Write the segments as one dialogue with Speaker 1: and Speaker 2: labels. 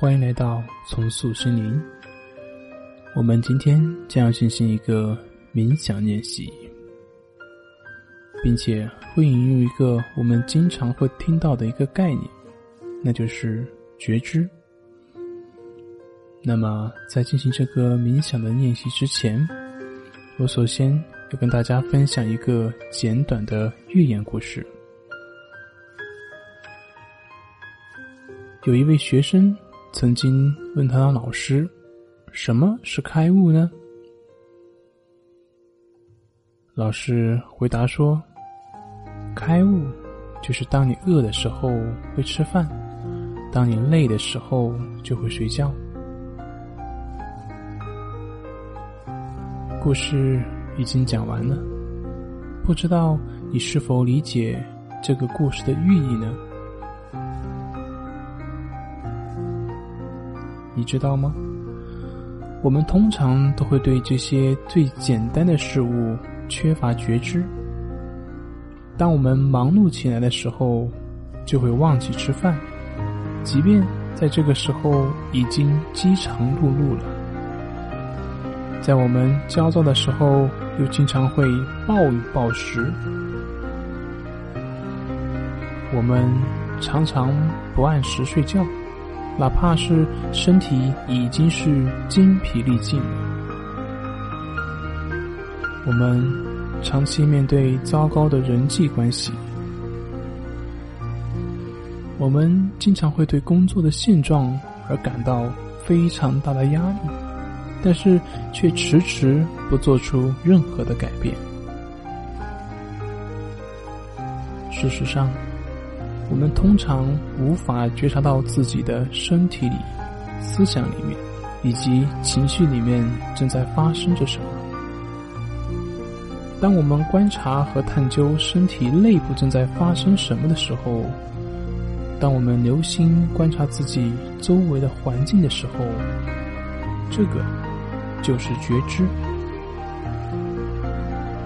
Speaker 1: 欢迎来到重塑心灵。我们今天将要进行一个冥想练习，并且会引用一个我们经常会听到的一个概念，那就是觉知。那么，在进行这个冥想的练习之前，我首先要跟大家分享一个简短的寓言故事。有一位学生曾经问他的老师：“什么是开悟呢？”老师回答说：“开悟就是当你饿的时候会吃饭，当你累的时候就会睡觉。”故事已经讲完了，不知道你是否理解这个故事的寓意呢？你知道吗？我们通常都会对这些最简单的事物缺乏觉知。当我们忙碌起来的时候，就会忘记吃饭，即便在这个时候已经饥肠辘辘了。在我们焦躁的时候，又经常会暴饮暴食。我们常常不按时睡觉。哪怕是身体已经是精疲力尽，我们长期面对糟糕的人际关系，我们经常会对工作的现状而感到非常大的压力，但是却迟迟不做出任何的改变。事实上。我们通常无法觉察到自己的身体里、思想里面以及情绪里面正在发生着什么。当我们观察和探究身体内部正在发生什么的时候，当我们留心观察自己周围的环境的时候，这个就是觉知。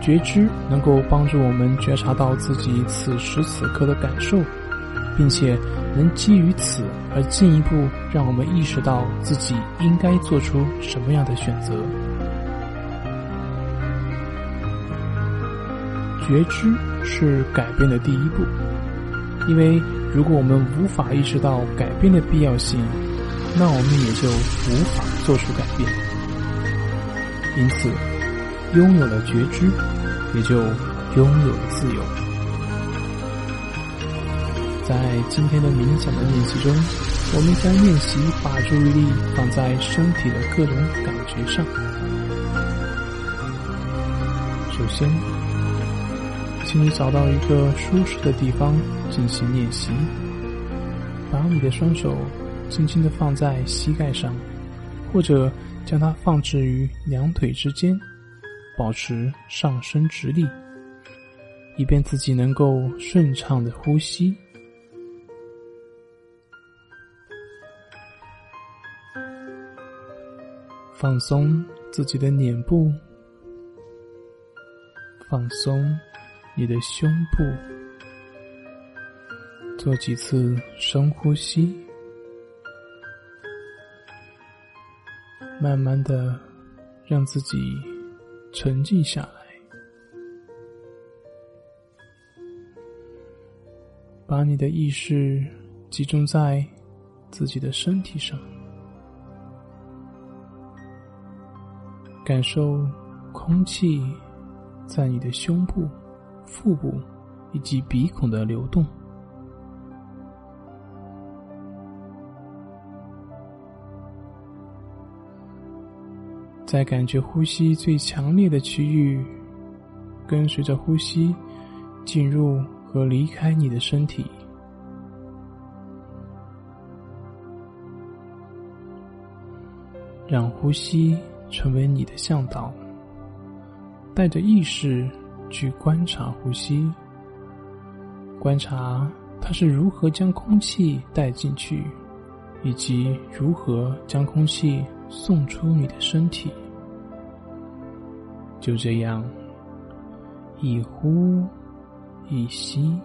Speaker 1: 觉知能够帮助我们觉察到自己此时此刻的感受。并且能基于此而进一步让我们意识到自己应该做出什么样的选择。觉知是改变的第一步，因为如果我们无法意识到改变的必要性，那我们也就无法做出改变。因此，拥有了觉知，也就拥有了自由。在今天的冥想的练习中，我们将练习把注意力放在身体的各种感觉上。首先，请你找到一个舒适的地方进行练习，把你的双手轻轻的放在膝盖上，或者将它放置于两腿之间，保持上身直立，以便自己能够顺畅的呼吸。放松自己的脸部，放松你的胸部，做几次深呼吸，慢慢的让自己沉静下来，把你的意识集中在自己的身体上。感受空气在你的胸部、腹部以及鼻孔的流动，在感觉呼吸最强烈的区域，跟随着呼吸进入和离开你的身体，让呼吸。成为你的向导，带着意识去观察呼吸，观察它是如何将空气带进去，以及如何将空气送出你的身体。就这样，一呼一吸。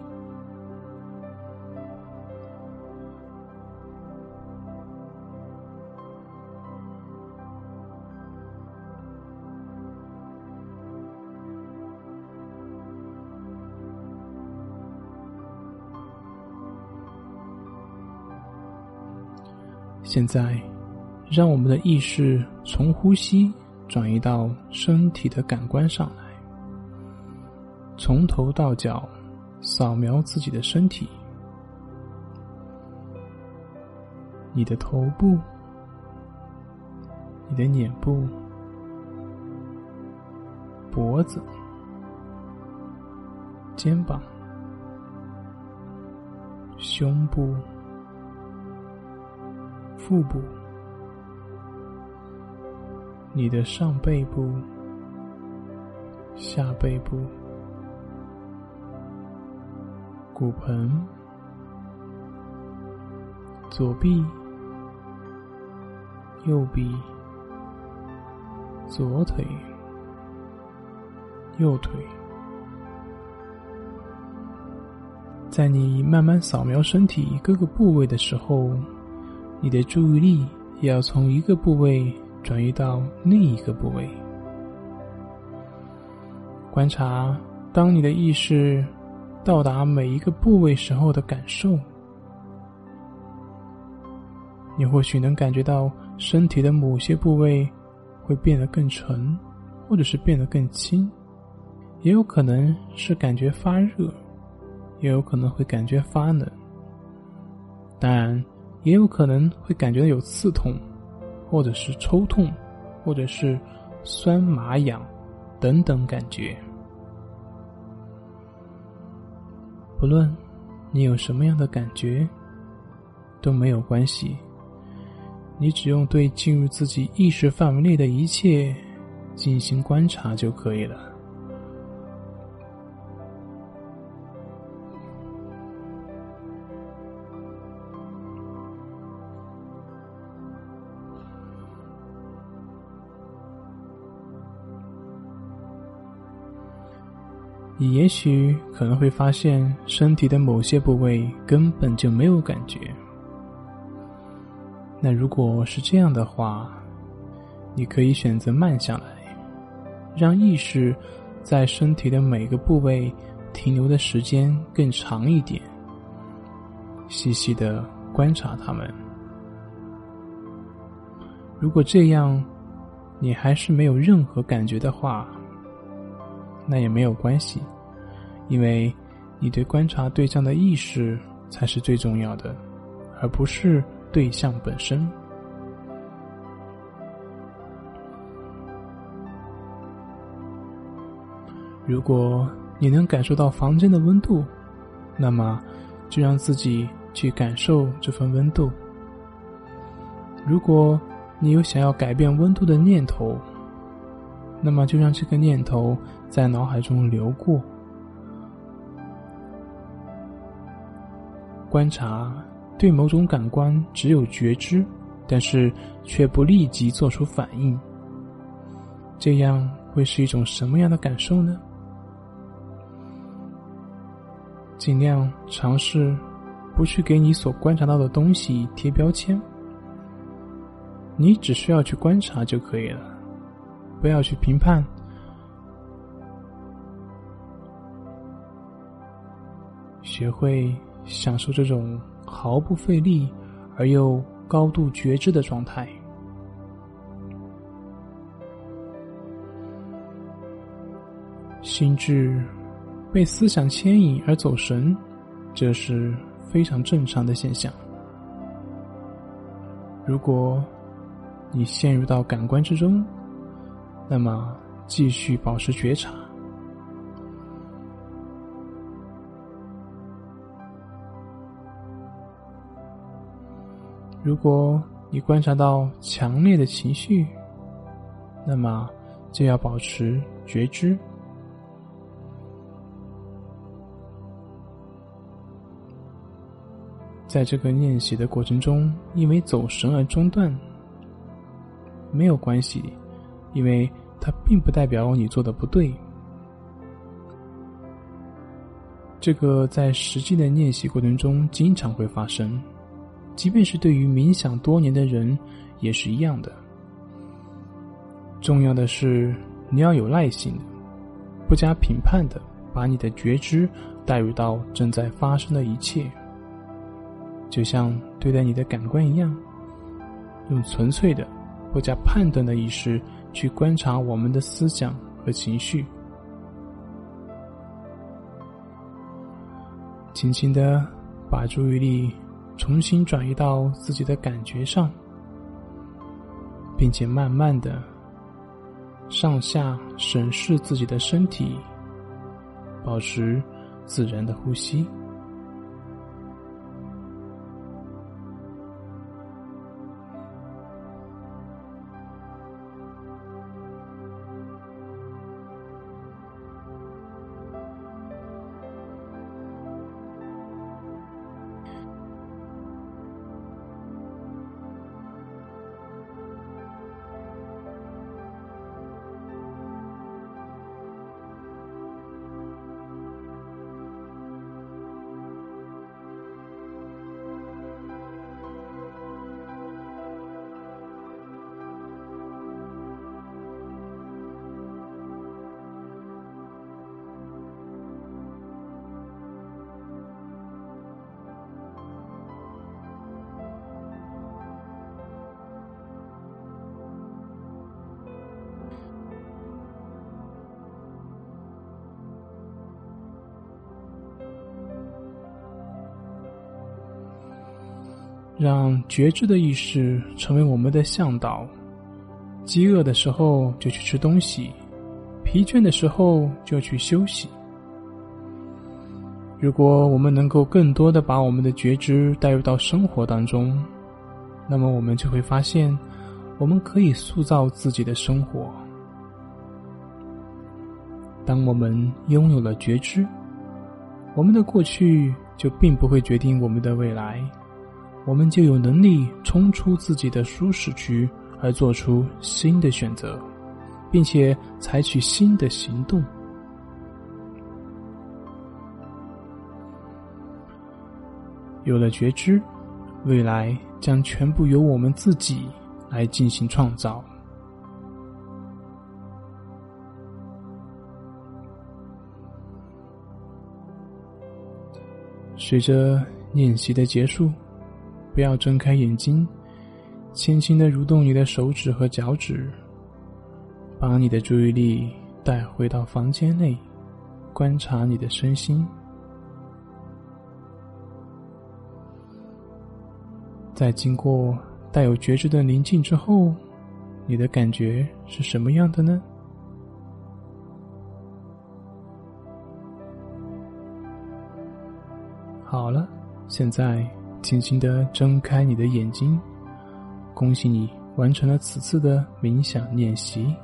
Speaker 1: 现在，让我们的意识从呼吸转移到身体的感官上来，从头到脚扫描自己的身体，你的头部、你的脸部、脖子、肩膀、胸部。腹部、你的上背部、下背部、骨盆、左臂、右臂、左腿、右腿，在你慢慢扫描身体各个部位的时候。你的注意力也要从一个部位转移到另一个部位，观察当你的意识到达每一个部位时候的感受。你或许能感觉到身体的某些部位会变得更沉，或者是变得更轻，也有可能是感觉发热，也有可能会感觉发冷。当然。也有可能会感觉到有刺痛，或者是抽痛，或者是酸麻痒等等感觉。不论你有什么样的感觉，都没有关系。你只用对进入自己意识范围内的一切进行观察就可以了。你也许可能会发现，身体的某些部位根本就没有感觉。那如果是这样的话，你可以选择慢下来，让意识在身体的每个部位停留的时间更长一点，细细的观察它们。如果这样，你还是没有任何感觉的话，那也没有关系，因为你对观察对象的意识才是最重要的，而不是对象本身。如果你能感受到房间的温度，那么就让自己去感受这份温度。如果你有想要改变温度的念头，那么就让这个念头在脑海中流过，观察对某种感官只有觉知，但是却不立即做出反应。这样会是一种什么样的感受呢？尽量尝试不去给你所观察到的东西贴标签，你只需要去观察就可以了。不要去评判，学会享受这种毫不费力而又高度觉知的状态。心智被思想牵引而走神，这是非常正常的现象。如果你陷入到感官之中，那么，继续保持觉察。如果你观察到强烈的情绪，那么就要保持觉知。在这个练习的过程中，因为走神而中断，没有关系，因为。它并不代表你做的不对。这个在实际的练习过程中经常会发生，即便是对于冥想多年的人也是一样的。重要的是你要有耐心，不加评判的把你的觉知带入到正在发生的一切，就像对待你的感官一样，用纯粹的、不加判断的意识去观察我们的思想和情绪，轻轻的把注意力重新转移到自己的感觉上，并且慢慢的上下审视自己的身体，保持自然的呼吸。让觉知的意识成为我们的向导。饥饿的时候就去吃东西，疲倦的时候就去休息。如果我们能够更多的把我们的觉知带入到生活当中，那么我们就会发现，我们可以塑造自己的生活。当我们拥有了觉知，我们的过去就并不会决定我们的未来。我们就有能力冲出自己的舒适区，而做出新的选择，并且采取新的行动。有了觉知，未来将全部由我们自己来进行创造。随着练习的结束。不要睁开眼睛，轻轻的蠕动你的手指和脚趾，把你的注意力带回到房间内，观察你的身心。在经过带有觉知的宁静之后，你的感觉是什么样的呢？好了，现在。轻轻的睁开你的眼睛，恭喜你完成了此次的冥想练习，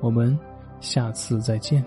Speaker 1: 我们下次再见。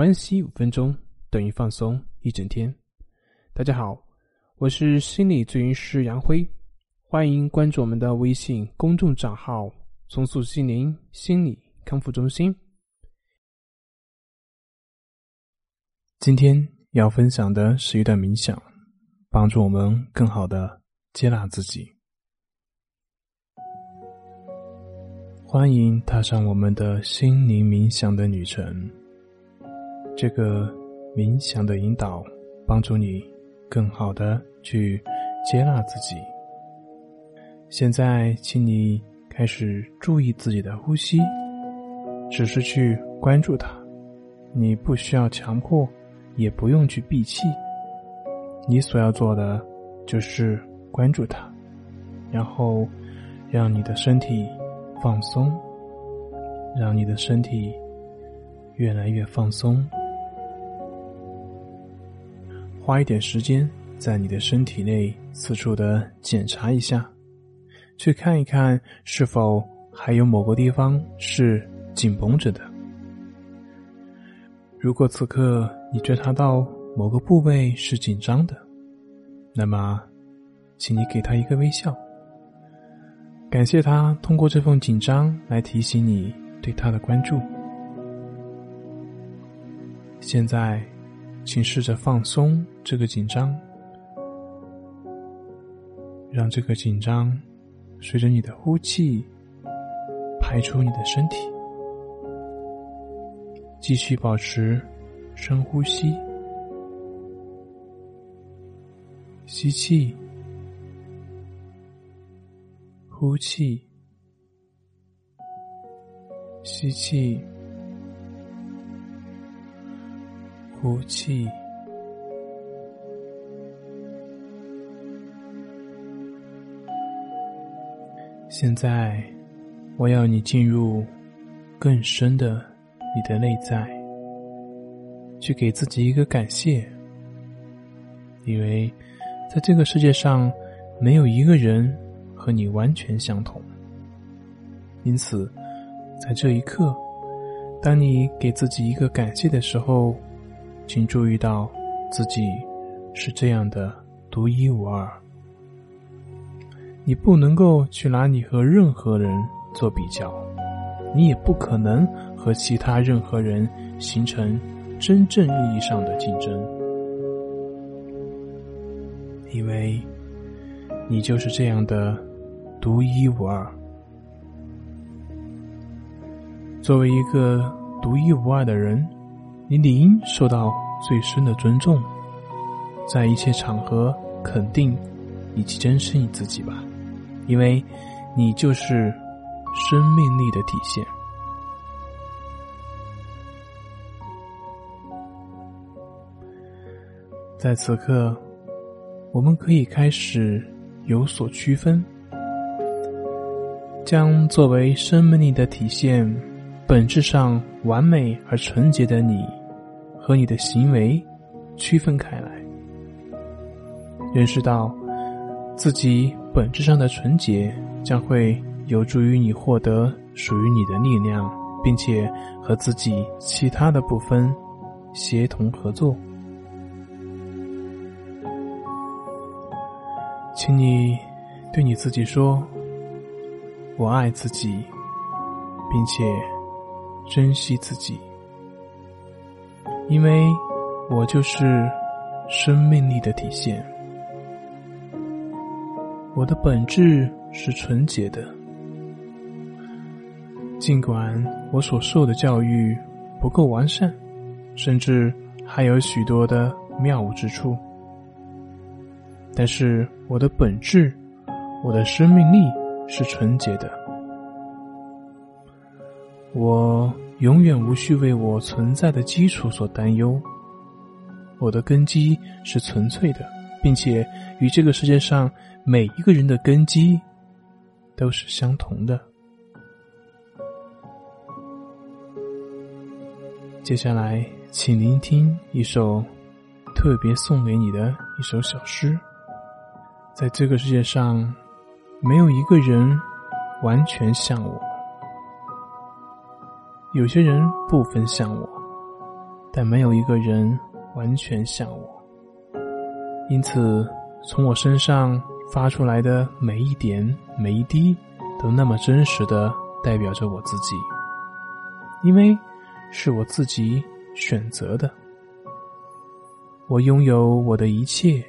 Speaker 1: 关系五分钟等于放松一整天。大家好，我是心理咨询师杨辉，欢迎关注我们的微信公众账号“重塑心灵心理康复中心”。今天要分享的是一段冥想，帮助我们更好的接纳自己。欢迎踏上我们的心灵冥想的旅程。这个冥想的引导，帮助你更好的去接纳自己。现在，请你开始注意自己的呼吸，只是去关注它。你不需要强迫，也不用去闭气。你所要做的就是关注它，然后让你的身体放松，让你的身体越来越放松。花一点时间在你的身体内四处的检查一下，去看一看是否还有某个地方是紧绷着的。如果此刻你觉察到某个部位是紧张的，那么，请你给他一个微笑，感谢他通过这份紧张来提醒你对他的关注。现在。请试着放松这个紧张，让这个紧张随着你的呼气排出你的身体。继续保持深呼吸，吸气，呼气，吸气。呼气。现在，我要你进入更深的你的内在，去给自己一个感谢，因为在这个世界上，没有一个人和你完全相同。因此，在这一刻，当你给自己一个感谢的时候。请注意到，自己是这样的独一无二。你不能够去拿你和任何人做比较，你也不可能和其他任何人形成真正意义上的竞争，因为你就是这样的独一无二。作为一个独一无二的人。你理应受到最深的尊重，在一切场合肯定以及珍视你自己吧，因为你就是生命力的体现。在此刻，我们可以开始有所区分，将作为生命力的体现，本质上完美而纯洁的你。和你的行为区分开来，认识到自己本质上的纯洁，将会有助于你获得属于你的力量，并且和自己其他的部分协同合作。请你对你自己说：“我爱自己，并且珍惜自己。”因为我就是生命力的体现，我的本质是纯洁的。尽管我所受的教育不够完善，甚至还有许多的谬误之处，但是我的本质，我的生命力是纯洁的。我。永远无需为我存在的基础所担忧。我的根基是纯粹的，并且与这个世界上每一个人的根基都是相同的。接下来，请聆听一首特别送给你的一首小诗。在这个世界上，没有一个人完全像我。有些人不分像我，但没有一个人完全像我。因此，从我身上发出来的每一点、每一滴，都那么真实的代表着我自己，因为是我自己选择的。我拥有我的一切，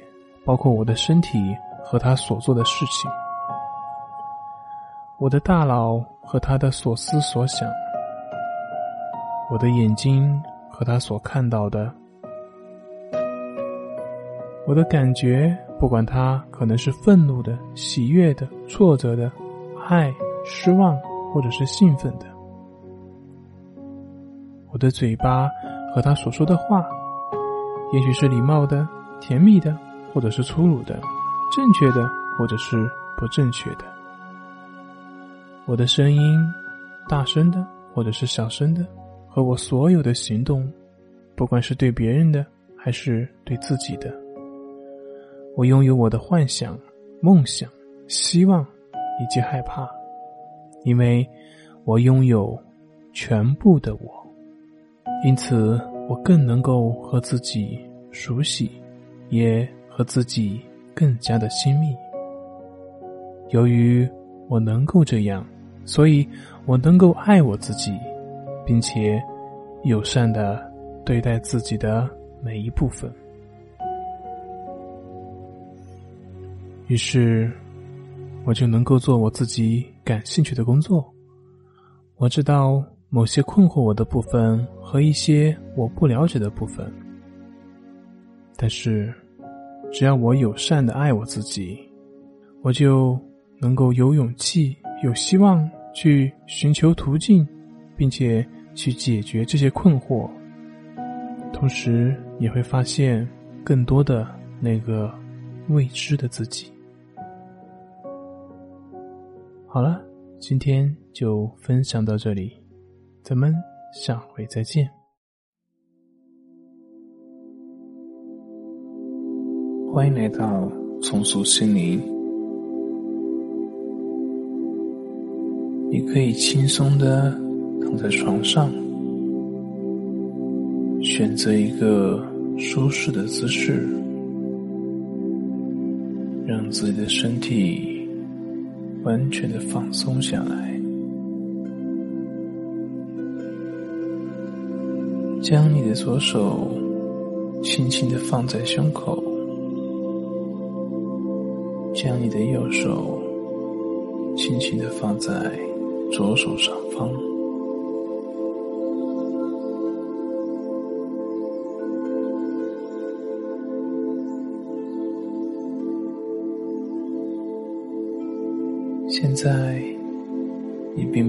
Speaker 1: 包括我的身体和他所做的事情，我的大脑和他的所思所想，我的眼睛和他所看到的，我的感觉，不管他可能是愤怒的、喜悦的、挫折的、爱、失望或者是兴奋的，我的嘴巴和他所说的话。也许是礼貌的、甜蜜的，或者是粗鲁的；正确的，或者是不正确的。我的声音，大声的，或者是小声的，和我所有的行动，不管是对别人的，还是对自己的。我拥有我的幻想、梦想、希望以及害怕，因为我拥有全部的我，因此。我更能够和自己熟悉，也和自己更加的亲密。由于我能够这样，所以我能够爱我自己，并且友善的对待自己的每一部分。于是，我就能够做我自己感兴趣的工作。我知道。某些困惑我的部分和一些我不了解的部分，但是，只要我友善的爱我自己，我就能够有勇气、有希望去寻求途径，并且去解决这些困惑，同时也会发现更多的那个未知的自己。好了，今天就分享到这里。咱们下回再见。欢迎来到重塑心灵。你可以轻松的躺在床上，选择一个舒适的姿势，让自己的身体完全的放松下来。将你的左手轻轻的放在胸口，将你的右手轻轻的放在左手上方。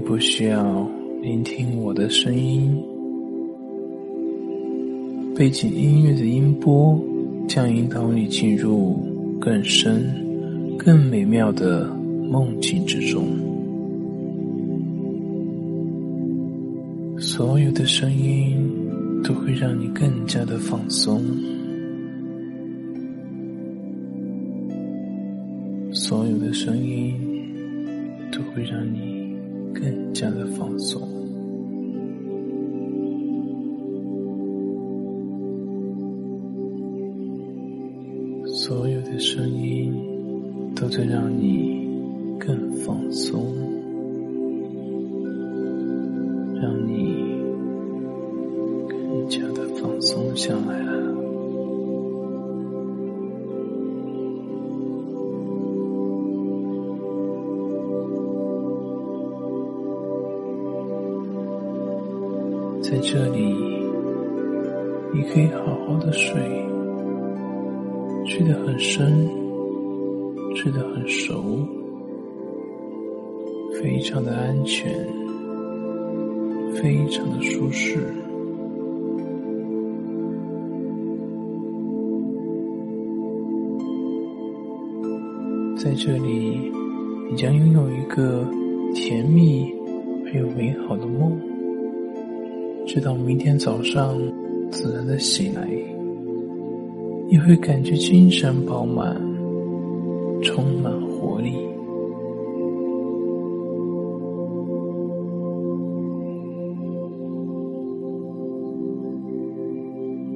Speaker 1: 不需要聆听我的声音。背景音乐的音波将引导你进入更深、更美妙的梦境之中。所有的声音都会让你更加的放松，所有的声音都会让你更加的放松。所有的声音你将拥有一个甜蜜而又美好的梦，直到明天早上自然的醒来。你会感觉精神饱满，充满活力。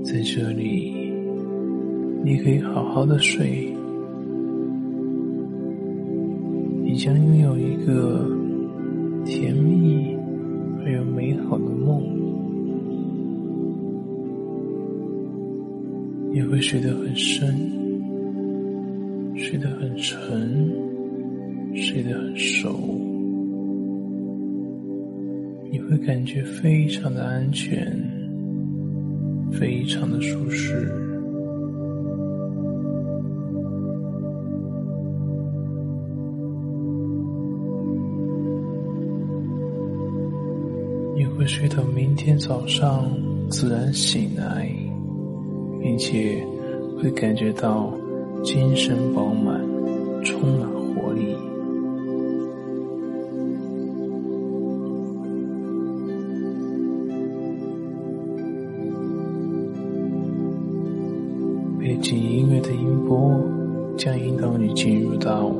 Speaker 1: 在这里，你可以好好的睡，你将拥有一个甜蜜而又美好的梦，你会睡得很深，睡得很沉，睡得很熟，你会感觉非常的安全。非常的舒适，早上自然醒来，并且会感觉到精神饱满，充满活力。背景音乐的音波将引导你进入到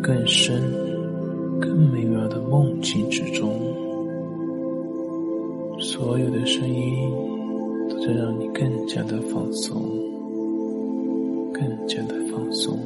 Speaker 1: 更深、更美妙的梦境之中。所有的声音都在让你更加的放松，更加的放松。